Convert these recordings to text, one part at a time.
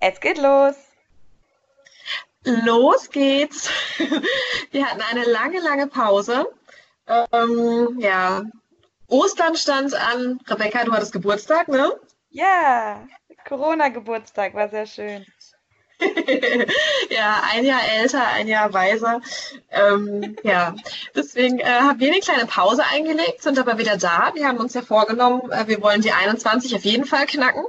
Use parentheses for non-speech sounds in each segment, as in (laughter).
Es geht los. Los geht's. (laughs) Wir hatten eine lange, lange Pause. Ähm, ja, Ostern stand an. Rebecca, du hattest Geburtstag, ne? Ja, Corona-Geburtstag war sehr schön. (laughs) ja, ein Jahr älter, ein Jahr weiser. Ähm, ja, deswegen äh, haben wir eine kleine Pause eingelegt, sind aber wieder da. Wir haben uns ja vorgenommen, äh, wir wollen die 21 auf jeden Fall knacken.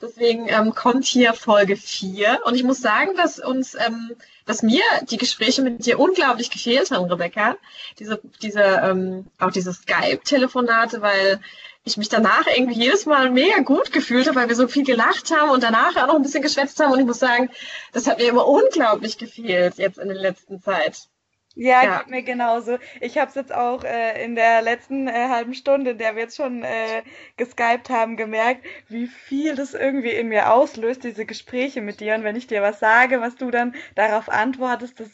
Deswegen ähm, kommt hier Folge 4. Und ich muss sagen, dass uns, ähm, dass mir die Gespräche mit dir unglaublich gefehlt haben, Rebecca. Diese, diese, ähm, auch diese Skype-Telefonate, weil ich mich danach irgendwie jedes Mal mega gut gefühlt habe, weil wir so viel gelacht haben und danach auch noch ein bisschen geschwätzt haben. Und ich muss sagen, das hat mir immer unglaublich gefehlt jetzt in der letzten Zeit. Ja, ja. geht mir genauso. Ich habe es jetzt auch äh, in der letzten äh, halben Stunde, in der wir jetzt schon äh, geskypt haben, gemerkt, wie viel das irgendwie in mir auslöst, diese Gespräche mit dir. Und wenn ich dir was sage, was du dann darauf antwortest, das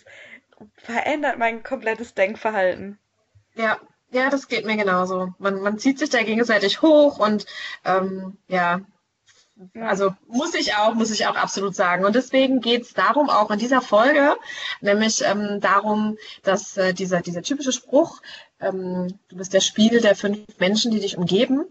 verändert mein komplettes Denkverhalten. Ja, ja, das geht mir genauso. Man, man zieht sich da gegenseitig hoch und ähm, ja, also muss ich auch, muss ich auch absolut sagen. Und deswegen geht es darum auch in dieser Folge, nämlich ähm, darum, dass äh, dieser, dieser typische Spruch, ähm, du bist der Spiegel der fünf Menschen, die dich umgeben,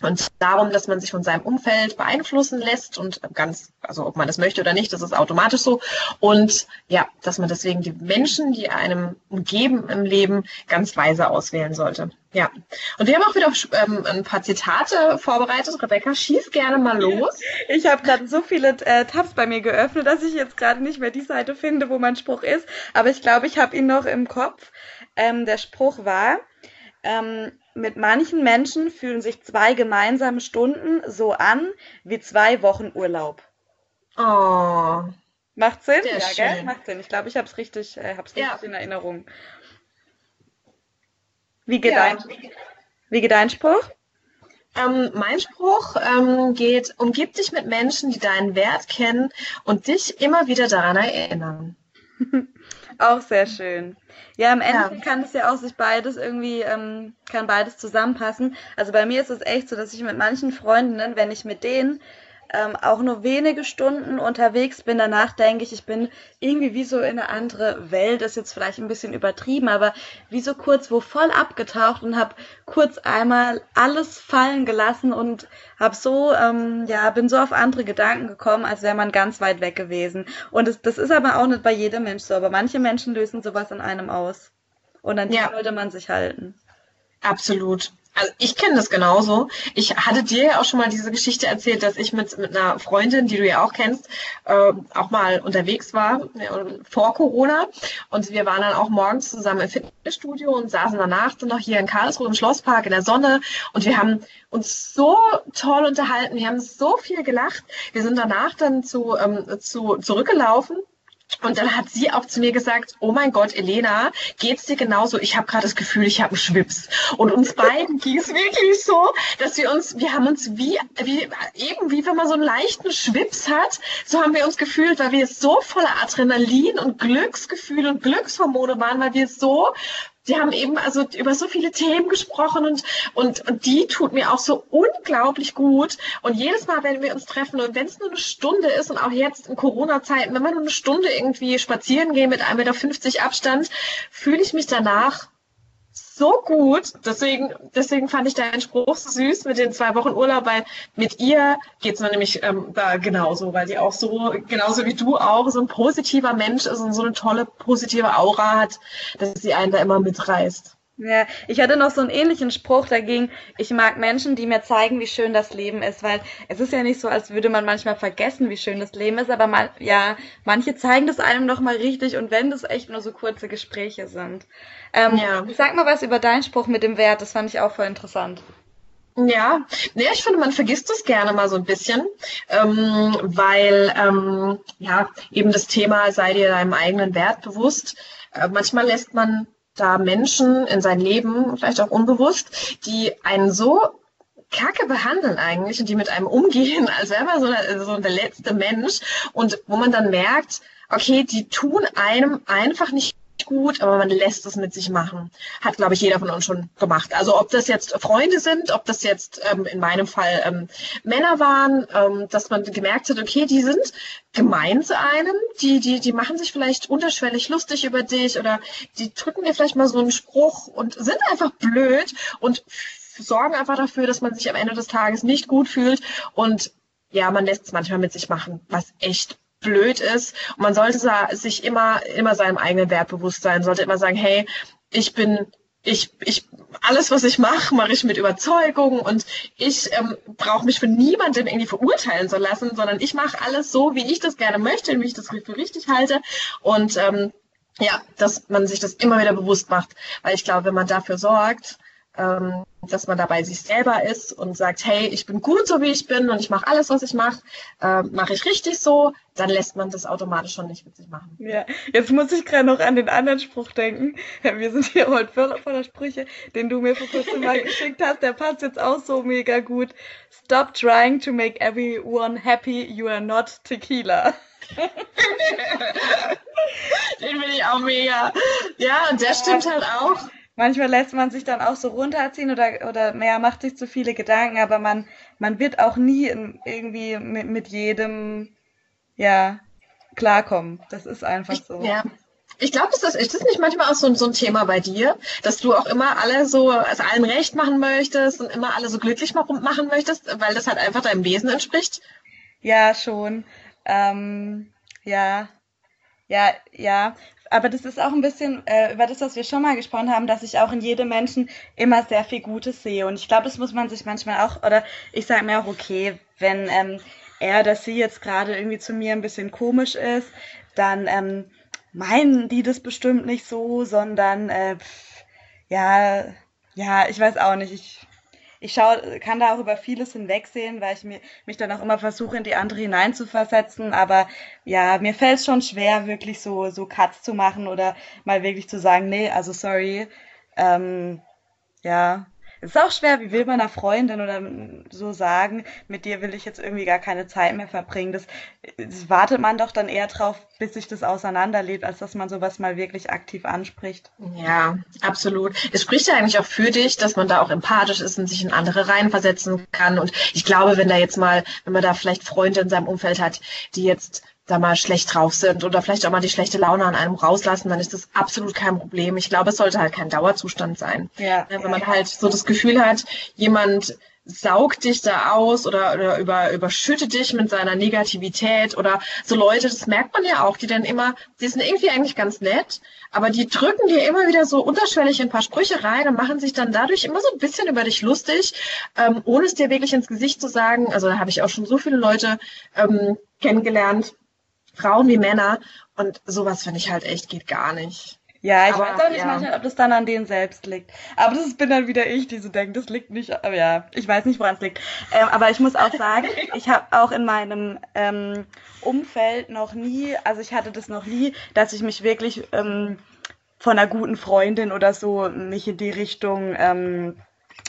und darum, dass man sich von seinem Umfeld beeinflussen lässt und ganz, also ob man das möchte oder nicht, das ist automatisch so. Und ja, dass man deswegen die Menschen, die einem umgeben im Leben, ganz weise auswählen sollte. Ja. Und wir haben auch wieder ähm, ein paar Zitate vorbereitet. Rebecca, schieß gerne mal los. Ich habe gerade so viele äh, Tabs bei mir geöffnet, dass ich jetzt gerade nicht mehr die Seite finde, wo mein Spruch ist. Aber ich glaube, ich habe ihn noch im Kopf. Ähm, der Spruch war, ähm, mit manchen Menschen fühlen sich zwei gemeinsame Stunden so an wie zwei Wochen Urlaub. Oh. Macht Sinn? ja, schön. gell? Macht Sinn. Ich glaube, ich habe es richtig, äh, hab's richtig ja. in Erinnerung. Wie geht, ja. dein, wie geht dein Spruch? Ähm, mein Spruch ähm, geht, umgib dich mit Menschen, die deinen Wert kennen und dich immer wieder daran erinnern. (laughs) Auch sehr schön. Ja, im Endeffekt ja. kann es ja auch sich beides irgendwie, ähm, kann beides zusammenpassen. Also bei mir ist es echt so, dass ich mit manchen Freundinnen, wenn ich mit denen ähm, auch nur wenige Stunden unterwegs bin. Danach denke ich, ich bin irgendwie wie so in eine andere Welt, ist jetzt vielleicht ein bisschen übertrieben, aber wie so kurz wo voll abgetaucht und habe kurz einmal alles fallen gelassen und habe so, ähm, ja, bin so auf andere Gedanken gekommen, als wäre man ganz weit weg gewesen. Und das, das ist aber auch nicht bei jedem Mensch so, aber manche Menschen lösen sowas in einem aus. Und an die ja. sollte man sich halten. Absolut. Also ich kenne das genauso. Ich hatte dir ja auch schon mal diese Geschichte erzählt, dass ich mit, mit einer Freundin, die du ja auch kennst, äh, auch mal unterwegs war ja, vor Corona. Und wir waren dann auch morgens zusammen im Fitnessstudio und saßen danach dann noch hier in Karlsruhe im Schlosspark in der Sonne. Und wir haben uns so toll unterhalten. Wir haben so viel gelacht. Wir sind danach dann zu, ähm, zu zurückgelaufen und dann hat sie auch zu mir gesagt, oh mein Gott, Elena, geht's dir genauso? Ich habe gerade das Gefühl, ich habe einen Schwips. Und uns beiden (laughs) ging es wirklich so, dass wir uns, wir haben uns wie, wie, eben wie wenn man so einen leichten Schwips hat, so haben wir uns gefühlt, weil wir so voller Adrenalin und Glücksgefühl und Glückshormone waren, weil wir so Sie haben eben also über so viele Themen gesprochen und, und, und die tut mir auch so unglaublich gut. Und jedes Mal, wenn wir uns treffen und wenn es nur eine Stunde ist und auch jetzt in Corona-Zeiten, wenn wir nur eine Stunde irgendwie spazieren gehen mit 1,50 Meter Abstand, fühle ich mich danach so gut. Deswegen, deswegen fand ich deinen Spruch so süß mit den zwei Wochen Urlaub, weil mit ihr geht es mir nämlich ähm, da genauso, weil die auch so, genauso wie du auch, so ein positiver Mensch ist und so eine tolle positive Aura hat, dass sie einen da immer mitreißt. Ja, ich hatte noch so einen ähnlichen Spruch dagegen. Ich mag Menschen, die mir zeigen, wie schön das Leben ist, weil es ist ja nicht so, als würde man manchmal vergessen, wie schön das Leben ist, aber mal, ja, manche zeigen das einem noch mal richtig und wenn das echt nur so kurze Gespräche sind. Ähm, ja. Sag mal was über deinen Spruch mit dem Wert, das fand ich auch voll interessant. Ja, nee, ich finde, man vergisst das gerne mal so ein bisschen, ähm, weil ähm, ja eben das Thema sei dir deinem eigenen Wert bewusst. Äh, manchmal lässt man da Menschen in sein Leben, vielleicht auch unbewusst, die einen so kacke behandeln eigentlich und die mit einem umgehen, (laughs) als wäre man so, eine, so der letzte Mensch. Und wo man dann merkt, okay, die tun einem einfach nicht gut, aber man lässt es mit sich machen. Hat, glaube ich, jeder von uns schon gemacht. Also ob das jetzt Freunde sind, ob das jetzt ähm, in meinem Fall ähm, Männer waren, ähm, dass man gemerkt hat, okay, die sind gemein zu einem, die, die, die machen sich vielleicht unterschwellig lustig über dich oder die drücken dir vielleicht mal so einen Spruch und sind einfach blöd und sorgen einfach dafür, dass man sich am Ende des Tages nicht gut fühlt und ja, man lässt es manchmal mit sich machen, was echt blöd ist. Und man sollte sich immer, immer seinem eigenen Wert bewusst sein, sollte immer sagen, hey, ich bin ich, ich, alles, was ich mache, mache ich mit Überzeugung und ich ähm, brauche mich von niemandem irgendwie verurteilen zu lassen, sondern ich mache alles so, wie ich das gerne möchte und wie ich das für richtig halte. Und ähm, ja, dass man sich das immer wieder bewusst macht, weil ich glaube, wenn man dafür sorgt, ähm, dass man dabei sich selber ist und sagt, hey, ich bin gut so wie ich bin und ich mache alles, was ich mache, äh, mache ich richtig so, dann lässt man das automatisch schon nicht mit sich machen. Ja, jetzt muss ich gerade noch an den anderen Spruch denken. Wir sind hier heute voller, voller Sprüche, den du mir vor kurzem mal (laughs) geschickt hast. Der passt jetzt auch so mega gut. Stop trying to make everyone happy. You are not tequila. (laughs) den finde ich auch mega. Ja, und der stimmt halt auch manchmal lässt man sich dann auch so runterziehen oder, oder mehr macht sich zu viele Gedanken, aber man, man wird auch nie irgendwie mit, mit jedem, ja, klarkommen. Das ist einfach so. Ja. Ich glaube, ist das, ist das nicht manchmal auch so, so ein Thema bei dir, dass du auch immer alle so, also allen recht machen möchtest und immer alle so glücklich machen möchtest, weil das halt einfach deinem Wesen entspricht? Ja, schon. Ähm, ja, ja, ja aber das ist auch ein bisschen äh, über das, was wir schon mal gesprochen haben, dass ich auch in jedem Menschen immer sehr viel Gutes sehe. Und ich glaube, das muss man sich manchmal auch, oder ich sage mir auch, okay, wenn ähm, er oder sie jetzt gerade irgendwie zu mir ein bisschen komisch ist, dann ähm, meinen die das bestimmt nicht so, sondern äh, pff, ja, ja, ich weiß auch nicht. Ich ich schau, kann da auch über vieles hinwegsehen, weil ich mir, mich dann auch immer versuche, in die andere hineinzuversetzen. Aber ja, mir fällt es schon schwer, wirklich so, so Cuts zu machen oder mal wirklich zu sagen, nee, also sorry. Ähm, ja, es ist auch schwer, wie will man einer Freundin oder so sagen, mit dir will ich jetzt irgendwie gar keine Zeit mehr verbringen. Das, das wartet man doch dann eher drauf, bis sich das auseinanderlebt, als dass man sowas mal wirklich aktiv anspricht. Ja, absolut. Es spricht ja eigentlich auch für dich, dass man da auch empathisch ist und sich in andere reinversetzen kann. Und ich glaube, wenn da jetzt mal, wenn man da vielleicht Freunde in seinem Umfeld hat, die jetzt da mal schlecht drauf sind oder vielleicht auch mal die schlechte Laune an einem rauslassen, dann ist das absolut kein Problem. Ich glaube, es sollte halt kein Dauerzustand sein. Ja. Wenn man halt so das Gefühl hat, jemand saugt dich da aus oder, oder über, überschüttet dich mit seiner Negativität oder so Leute, das merkt man ja auch, die dann immer, die sind irgendwie eigentlich ganz nett, aber die drücken dir immer wieder so unterschwellig ein paar Sprüche rein und machen sich dann dadurch immer so ein bisschen über dich lustig, ähm, ohne es dir wirklich ins Gesicht zu sagen. Also da habe ich auch schon so viele Leute ähm, kennengelernt, Frauen wie Männer. Und sowas finde ich halt echt geht gar nicht. Ja, ich aber, weiß auch nicht ja. manchmal, ob das dann an denen selbst liegt. Aber das bin dann wieder ich, die so denkt, das liegt nicht, aber ja, ich weiß nicht, woran es liegt. Ähm, aber ich muss auch sagen, (laughs) ich habe auch in meinem ähm, Umfeld noch nie, also ich hatte das noch nie, dass ich mich wirklich ähm, von einer guten Freundin oder so mich in die Richtung ähm,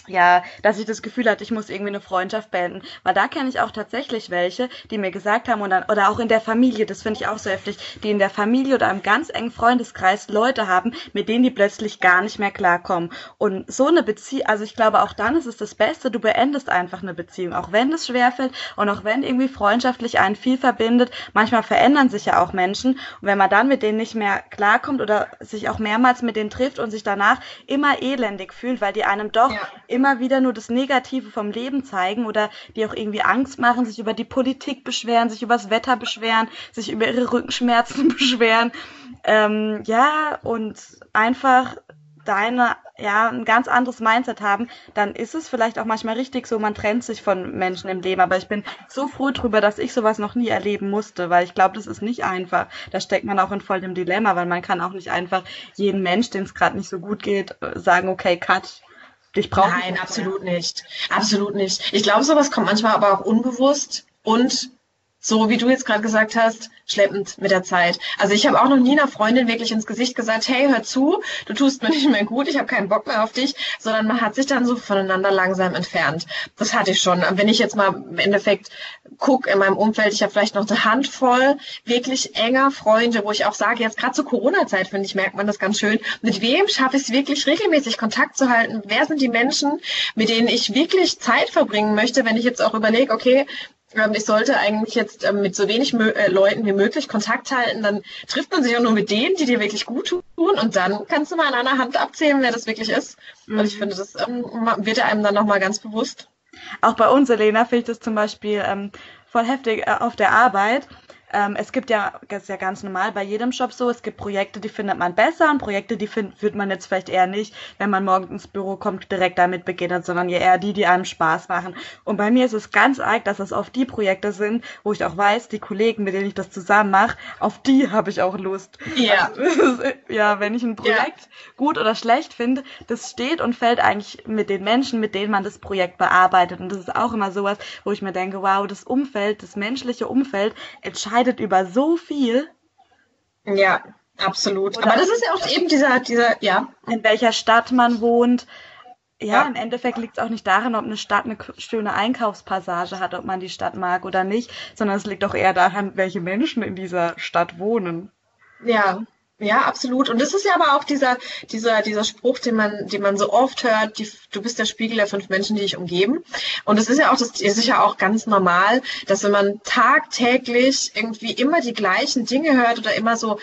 ja, dass ich das Gefühl hatte, ich muss irgendwie eine Freundschaft beenden. Weil da kenne ich auch tatsächlich welche, die mir gesagt haben, und dann, oder auch in der Familie, das finde ich auch so heftig, die in der Familie oder einem ganz engen Freundeskreis Leute haben, mit denen die plötzlich gar nicht mehr klarkommen. Und so eine Beziehung, also ich glaube, auch dann ist es das Beste, du beendest einfach eine Beziehung, auch wenn es schwerfällt und auch wenn irgendwie freundschaftlich einen viel verbindet. Manchmal verändern sich ja auch Menschen. Und wenn man dann mit denen nicht mehr klarkommt oder sich auch mehrmals mit denen trifft und sich danach immer elendig fühlt, weil die einem doch ja immer wieder nur das Negative vom Leben zeigen oder die auch irgendwie Angst machen, sich über die Politik beschweren, sich über das Wetter beschweren, sich über ihre Rückenschmerzen (laughs) beschweren. Ähm, ja, und einfach deine, ja, ein ganz anderes Mindset haben, dann ist es vielleicht auch manchmal richtig so, man trennt sich von Menschen im Leben. Aber ich bin so froh drüber, dass ich sowas noch nie erleben musste, weil ich glaube, das ist nicht einfach. Da steckt man auch in vollem Dilemma, weil man kann auch nicht einfach jeden Mensch, dem es gerade nicht so gut geht, sagen, okay, cut, Dich braucht Nein, absolut nicht. Absolut nicht. Ich glaube, sowas kommt manchmal aber auch unbewusst und so wie du jetzt gerade gesagt hast, schleppend mit der Zeit. Also ich habe auch noch nie einer Freundin wirklich ins Gesicht gesagt, hey, hör zu, du tust mir nicht mehr gut, ich habe keinen Bock mehr auf dich, sondern man hat sich dann so voneinander langsam entfernt. Das hatte ich schon. Wenn ich jetzt mal im Endeffekt gucke in meinem Umfeld, ich habe vielleicht noch eine Handvoll wirklich enger Freunde, wo ich auch sage, jetzt gerade zur Corona-Zeit, finde ich, merkt man das ganz schön, mit wem schaffe ich es wirklich regelmäßig Kontakt zu halten? Wer sind die Menschen, mit denen ich wirklich Zeit verbringen möchte, wenn ich jetzt auch überlege, okay, ich sollte eigentlich jetzt ähm, mit so wenig äh, Leuten wie möglich Kontakt halten, dann trifft man sich auch nur mit denen, die dir wirklich gut tun und dann kannst du mal an einer Hand abzählen, wer das wirklich ist. Mhm. Und ich finde, das ähm, wird einem dann nochmal ganz bewusst. Auch bei uns, Elena, finde ich das zum Beispiel ähm, voll heftig äh, auf der Arbeit. Ähm, es gibt ja, das ist ja ganz normal bei jedem Job so, es gibt Projekte, die findet man besser und Projekte, die find, wird man jetzt vielleicht eher nicht, wenn man morgen ins Büro kommt, direkt damit beginnt, sondern eher die, die einem Spaß machen. Und bei mir ist es ganz arg, dass es oft die Projekte sind, wo ich auch weiß, die Kollegen, mit denen ich das zusammen mache, auf die habe ich auch Lust. Ja. Also, ja, wenn ich ein Projekt ja. gut oder schlecht finde, das steht und fällt eigentlich mit den Menschen, mit denen man das Projekt bearbeitet. Und das ist auch immer sowas, wo ich mir denke, wow, das Umfeld, das menschliche Umfeld entscheidet entscheidet über so viel. Ja, absolut. Oder Aber das ist ja auch eben dieser, dieser, ja. In welcher Stadt man wohnt. Ja, ja. im Endeffekt liegt es auch nicht daran, ob eine Stadt eine schöne Einkaufspassage hat, ob man die Stadt mag oder nicht, sondern es liegt auch eher daran, welche Menschen in dieser Stadt wohnen. Ja, ja, absolut. Und das ist ja aber auch dieser, dieser, dieser Spruch, den man, den man so oft hört, die, du bist der Spiegel der fünf Menschen, die dich umgeben. Und es ist ja auch, das ist ja auch ganz normal, dass wenn man tagtäglich irgendwie immer die gleichen Dinge hört oder immer so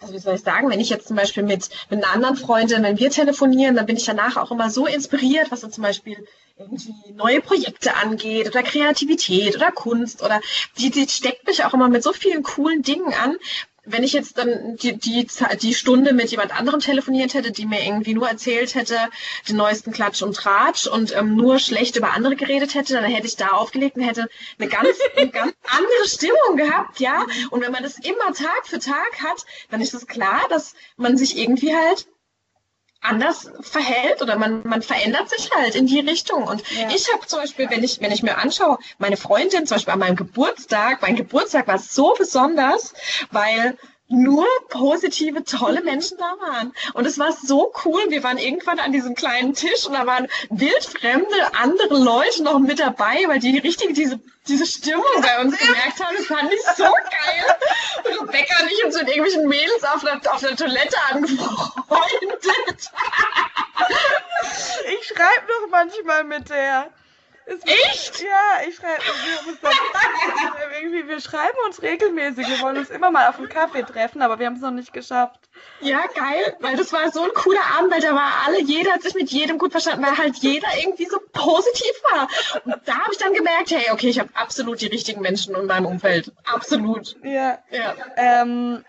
also wie soll ich sagen, wenn ich jetzt zum Beispiel mit, mit einer anderen Freundin, wenn wir telefonieren, dann bin ich danach auch immer so inspiriert, was so zum Beispiel irgendwie neue Projekte angeht oder Kreativität oder Kunst oder die, die steckt mich auch immer mit so vielen coolen Dingen an, wenn ich jetzt dann die, die, die Stunde mit jemand anderem telefoniert hätte, die mir irgendwie nur erzählt hätte, den neuesten Klatsch und Tratsch und ähm, nur schlecht über andere geredet hätte, dann hätte ich da aufgelegt und hätte eine ganz, eine ganz andere Stimmung gehabt, ja. Und wenn man das immer Tag für Tag hat, dann ist es klar, dass man sich irgendwie halt anders verhält oder man, man verändert sich halt in die Richtung. Und ja. ich habe zum Beispiel, wenn ich, wenn ich mir anschaue, meine Freundin zum Beispiel an meinem Geburtstag, mein Geburtstag war so besonders, weil nur positive, tolle Menschen da waren. Und es war so cool. Wir waren irgendwann an diesem kleinen Tisch und da waren wildfremde andere Leute noch mit dabei, weil die richtig diese, diese Stimmung bei uns gemerkt haben. Das fand ich so geil. Und Rebecca und ich uns mit irgendwelchen Mädels auf der, auf der Toilette angefreundet. Ich schreibe noch manchmal mit der. Echt? Ja, ich schreibe. Wir, irgendwie, wir schreiben uns regelmäßig. Wir wollen uns immer mal auf einen Kaffee treffen, aber wir haben es noch nicht geschafft. Ja, geil, weil das war so ein cooler Abend, weil da war alle, jeder hat sich mit jedem gut verstanden, weil halt jeder irgendwie so positiv war. Und da habe ich dann gemerkt, hey, okay, ich habe absolut die richtigen Menschen in meinem Umfeld. Absolut. Ja. ja. Ähm,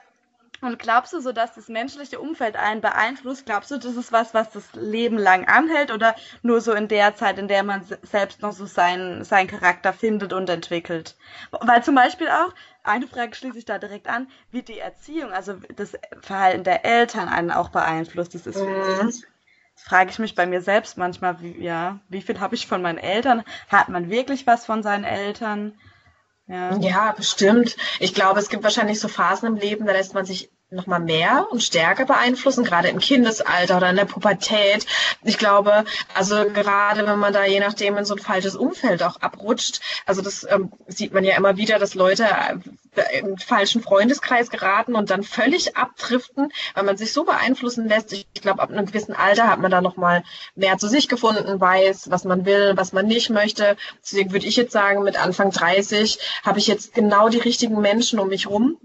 und glaubst du so, dass das menschliche Umfeld einen beeinflusst? Glaubst du, das ist was, was das Leben lang anhält oder nur so in der Zeit, in der man selbst noch so seinen, seinen Charakter findet und entwickelt? Weil zum Beispiel auch, eine Frage schließe ich da direkt an, wie die Erziehung, also das Verhalten der Eltern einen auch beeinflusst. Das ist, mhm. das frage ich mich bei mir selbst manchmal, wie, ja, wie viel habe ich von meinen Eltern? Hat man wirklich was von seinen Eltern? Ja. ja, bestimmt. Ich glaube, es gibt wahrscheinlich so Phasen im Leben, da lässt man sich noch mal mehr und stärker beeinflussen, gerade im Kindesalter oder in der Pubertät. Ich glaube, also gerade wenn man da je nachdem in so ein falsches Umfeld auch abrutscht, also das ähm, sieht man ja immer wieder, dass Leute äh, im falschen Freundeskreis geraten und dann völlig abdriften, weil man sich so beeinflussen lässt. Ich glaube, ab einem gewissen Alter hat man da noch mal mehr zu sich gefunden, weiß, was man will, was man nicht möchte. Deswegen würde ich jetzt sagen, mit Anfang 30 habe ich jetzt genau die richtigen Menschen um mich rum.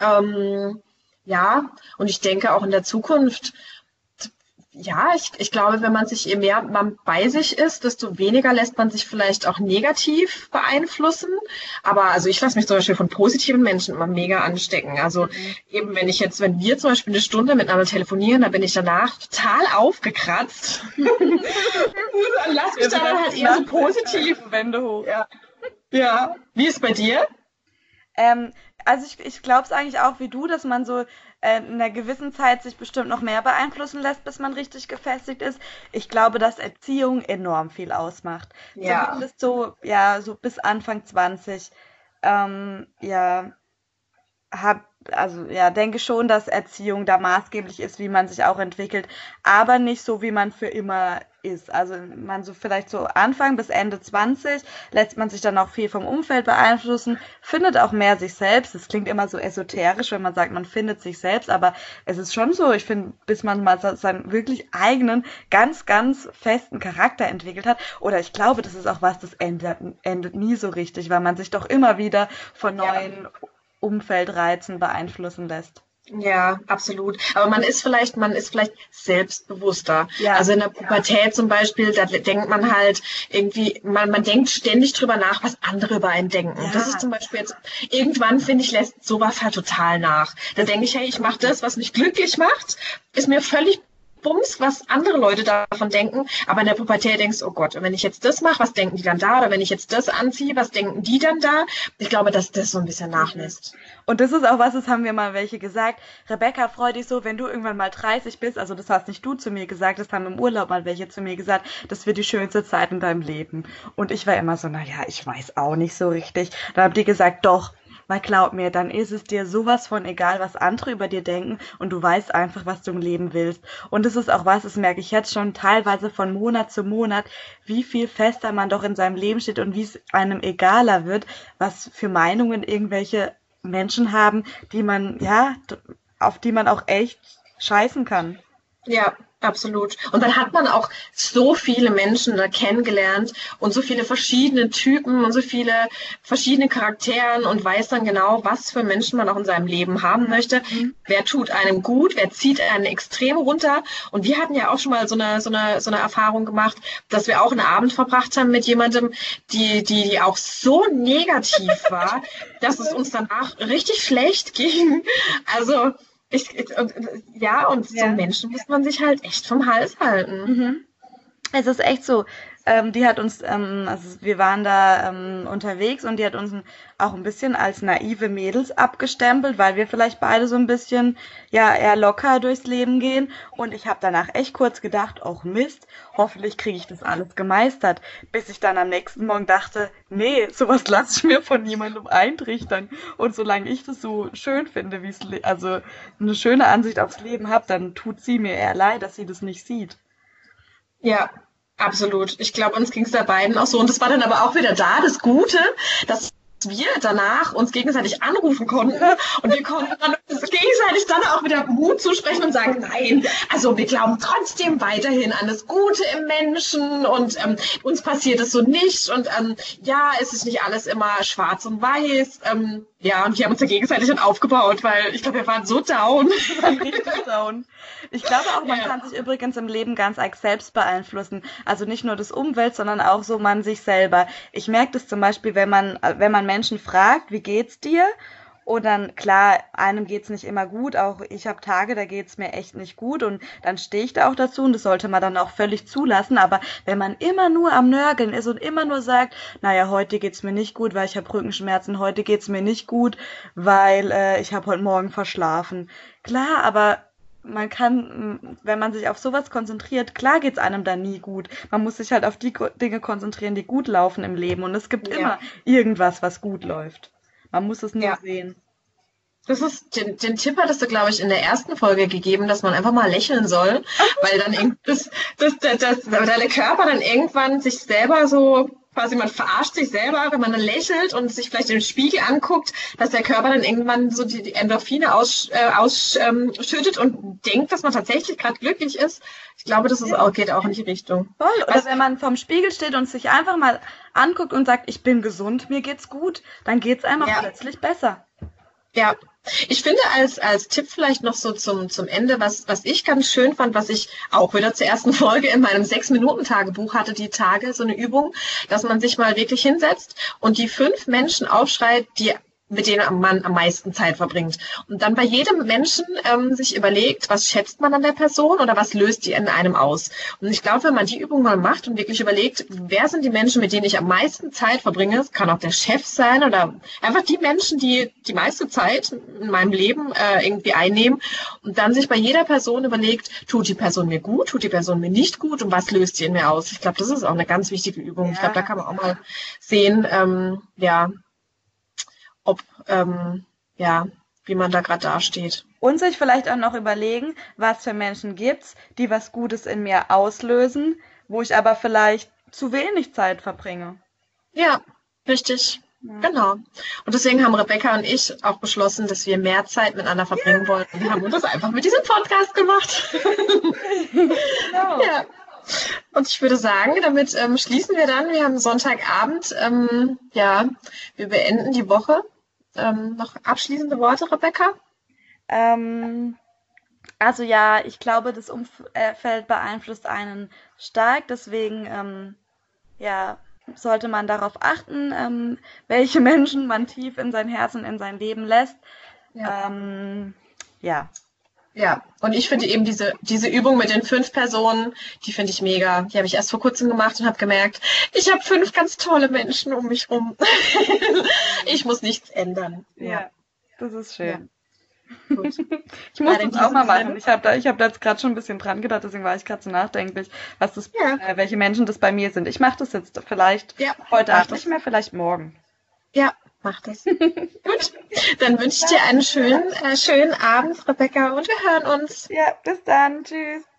Ähm, ja, und ich denke auch in der Zukunft, ja, ich, ich glaube, wenn man sich, je mehr man bei sich ist, desto weniger lässt man sich vielleicht auch negativ beeinflussen. Aber also ich lasse mich zum Beispiel von positiven Menschen immer mega anstecken. Also mhm. eben, wenn ich jetzt, wenn wir zum Beispiel eine Stunde miteinander telefonieren, dann bin ich danach total aufgekratzt. dann (laughs) lass mich dann halt eher so positiv. Wände hoch. Ja. ja. Wie ist bei dir? Ähm, also ich, ich glaube es eigentlich auch wie du, dass man so äh, in einer gewissen Zeit sich bestimmt noch mehr beeinflussen lässt, bis man richtig gefestigt ist. Ich glaube, dass Erziehung enorm viel ausmacht. Ja. Zumindest so, ja, so bis Anfang 20. ähm, ja, hab, also ja, denke schon, dass Erziehung da maßgeblich ist, wie man sich auch entwickelt, aber nicht so, wie man für immer ist. Also man so vielleicht so Anfang bis Ende 20 lässt man sich dann auch viel vom Umfeld beeinflussen, findet auch mehr sich selbst. Das klingt immer so esoterisch, wenn man sagt, man findet sich selbst, aber es ist schon so, ich finde, bis man mal seinen wirklich eigenen, ganz, ganz festen Charakter entwickelt hat, oder ich glaube, das ist auch was, das endet, endet nie so richtig, weil man sich doch immer wieder von neuen ja. Umfeldreizen beeinflussen lässt. Ja, absolut. Aber man ist vielleicht, man ist vielleicht selbstbewusster. Ja. Also in der Pubertät zum Beispiel, da denkt man halt irgendwie, man, man denkt ständig drüber nach, was andere über einen denken. Ja. Das ist zum Beispiel jetzt, irgendwann finde ich, lässt sowas halt total nach. Da denke ich, hey, ich mache das, was mich glücklich macht, ist mir völlig Bums, was andere Leute davon denken. Aber in der Pubertät denkst du, oh Gott, und wenn ich jetzt das mache, was denken die dann da? Oder wenn ich jetzt das anziehe, was denken die dann da? Ich glaube, dass das so ein bisschen nachlässt. Und das ist auch was, das haben wir mal welche gesagt. Rebecca, freu dich so, wenn du irgendwann mal 30 bist, also das hast nicht du zu mir gesagt, das haben im Urlaub mal welche zu mir gesagt, das wird die schönste Zeit in deinem Leben. Und ich war immer so, naja, ich weiß auch nicht so richtig. Dann haben die gesagt, doch, weil glaub mir, dann ist es dir sowas von egal, was andere über dir denken und du weißt einfach, was du im Leben willst. Und es ist auch was, das merke ich jetzt schon teilweise von Monat zu Monat, wie viel fester man doch in seinem Leben steht und wie es einem egaler wird, was für Meinungen irgendwelche Menschen haben, die man, ja, auf die man auch echt scheißen kann. Ja, Absolut. Und dann hat man auch so viele Menschen da kennengelernt und so viele verschiedene Typen und so viele verschiedene Charakteren und weiß dann genau, was für Menschen man auch in seinem Leben haben möchte. Mhm. Wer tut einem gut, wer zieht einen extrem runter. Und wir hatten ja auch schon mal so eine, so eine, so eine Erfahrung gemacht, dass wir auch einen Abend verbracht haben mit jemandem, die, die, die auch so negativ war, dass es uns danach richtig schlecht (laughs) ging. Also, ich, ja, und ja. so Menschen muss man sich halt echt vom Hals halten. Mhm. Es ist echt so. Ähm, die hat uns, ähm, also wir waren da ähm, unterwegs und die hat uns auch ein bisschen als naive Mädels abgestempelt, weil wir vielleicht beide so ein bisschen ja eher locker durchs Leben gehen. Und ich habe danach echt kurz gedacht, auch Mist, hoffentlich kriege ich das alles gemeistert, bis ich dann am nächsten Morgen dachte, nee, sowas lasse ich mir von niemandem eintrichtern. Und solange ich das so schön finde, wie es also eine schöne Ansicht aufs Leben habe, dann tut sie mir eher leid, dass sie das nicht sieht. Ja, Absolut. Ich glaube, uns ging es da beiden auch so. Und das war dann aber auch wieder da, das Gute, dass wir danach uns gegenseitig anrufen konnten und wir konnten dann gegenseitig dann auch wieder Mut zusprechen und sagen, nein, also wir glauben trotzdem weiterhin an das Gute im Menschen und ähm, uns passiert es so nicht und ähm, ja, es ist nicht alles immer schwarz und weiß. Ähm, ja, und wir haben uns ja gegenseitig dann aufgebaut, weil ich glaube, wir waren so down. (laughs) Wir waren richtig down. Ich glaube auch, man ja. kann sich übrigens im Leben ganz arg selbst beeinflussen. Also nicht nur das Umwelt, sondern auch so man sich selber. Ich merke das zum Beispiel, wenn man, wenn man Menschen fragt, wie geht's dir? Und dann, klar, einem geht's nicht immer gut. Auch ich habe Tage, da geht's mir echt nicht gut. Und dann stehe ich da auch dazu und das sollte man dann auch völlig zulassen. Aber wenn man immer nur am Nörgeln ist und immer nur sagt, naja, heute geht's mir nicht gut, weil ich habe Rückenschmerzen, heute geht's mir nicht gut, weil äh, ich habe heute Morgen verschlafen. Klar, aber man kann, wenn man sich auf sowas konzentriert, klar geht's einem dann nie gut. Man muss sich halt auf die Dinge konzentrieren, die gut laufen im Leben. Und es gibt ja. immer irgendwas, was gut läuft. Man muss es nur ja. sehen. Das ist, den, den Tipp hattest du, glaube ich, in der ersten Folge gegeben, dass man einfach mal lächeln soll, (laughs) weil dann das, das, das, das, deine Körper dann irgendwann sich selber so quasi man verarscht sich selber, wenn man dann lächelt und sich vielleicht im Spiegel anguckt, dass der Körper dann irgendwann so die, die Endorphine ausschüttet äh, ausschüttet und denkt, dass man tatsächlich gerade glücklich ist. Ich glaube, das ist auch, geht auch in die Richtung. Voll. Oder Was, wenn man vorm Spiegel steht und sich einfach mal anguckt und sagt, ich bin gesund, mir geht's gut, dann geht's einem ja. plötzlich besser. Ja, ich finde als, als Tipp vielleicht noch so zum, zum Ende, was, was ich ganz schön fand, was ich auch wieder zur ersten Folge in meinem Sechs-Minuten-Tagebuch hatte, die Tage, so eine Übung, dass man sich mal wirklich hinsetzt und die fünf Menschen aufschreibt, die mit denen man am meisten Zeit verbringt. Und dann bei jedem Menschen ähm, sich überlegt, was schätzt man an der Person oder was löst die in einem aus. Und ich glaube, wenn man die Übung mal macht und wirklich überlegt, wer sind die Menschen, mit denen ich am meisten Zeit verbringe, es kann auch der Chef sein oder einfach die Menschen, die die meiste Zeit in meinem Leben äh, irgendwie einnehmen und dann sich bei jeder Person überlegt, tut die Person mir gut, tut die Person mir nicht gut und was löst die in mir aus. Ich glaube, das ist auch eine ganz wichtige Übung. Ja. Ich glaube, da kann man auch mal sehen, ähm, ja, ob, ähm, ja, wie man da gerade dasteht. Und sich vielleicht auch noch überlegen, was für Menschen gibt's, die was Gutes in mir auslösen, wo ich aber vielleicht zu wenig Zeit verbringe. Ja, richtig. Ja. Genau. Und deswegen haben Rebecca und ich auch beschlossen, dass wir mehr Zeit miteinander verbringen ja. wollten. Wir haben das einfach mit diesem Podcast gemacht. (laughs) genau. Ja. Und ich würde sagen, damit ähm, schließen wir dann. Wir haben Sonntagabend. Ähm, ja, wir beenden die Woche. Ähm, noch abschließende Worte, Rebecca? Ähm, also ja, ich glaube, das Umfeld beeinflusst einen stark. Deswegen, ähm, ja, sollte man darauf achten, ähm, welche Menschen man tief in sein Herz und in sein Leben lässt. Ja. Ähm, ja. Ja, und ich finde eben diese, diese Übung mit den fünf Personen, die finde ich mega. Die habe ich erst vor kurzem gemacht und habe gemerkt, ich habe fünf ganz tolle Menschen um mich rum. (laughs) ich muss nichts ändern. Ja, ja das ist schön. Ja. (laughs) ich muss das auch mal machen. Ich habe da, hab da jetzt gerade schon ein bisschen dran gedacht, deswegen war ich gerade so nachdenklich, was das, ja. äh, welche Menschen das bei mir sind. Ich mache das jetzt vielleicht ja, heute Abend nicht mehr, vielleicht morgen. Ja, mach das. Gut, dann wünsche ich dir einen schönen, äh, schönen Abend, Rebecca, und wir hören uns. Ja, bis dann. Tschüss. Tschüss.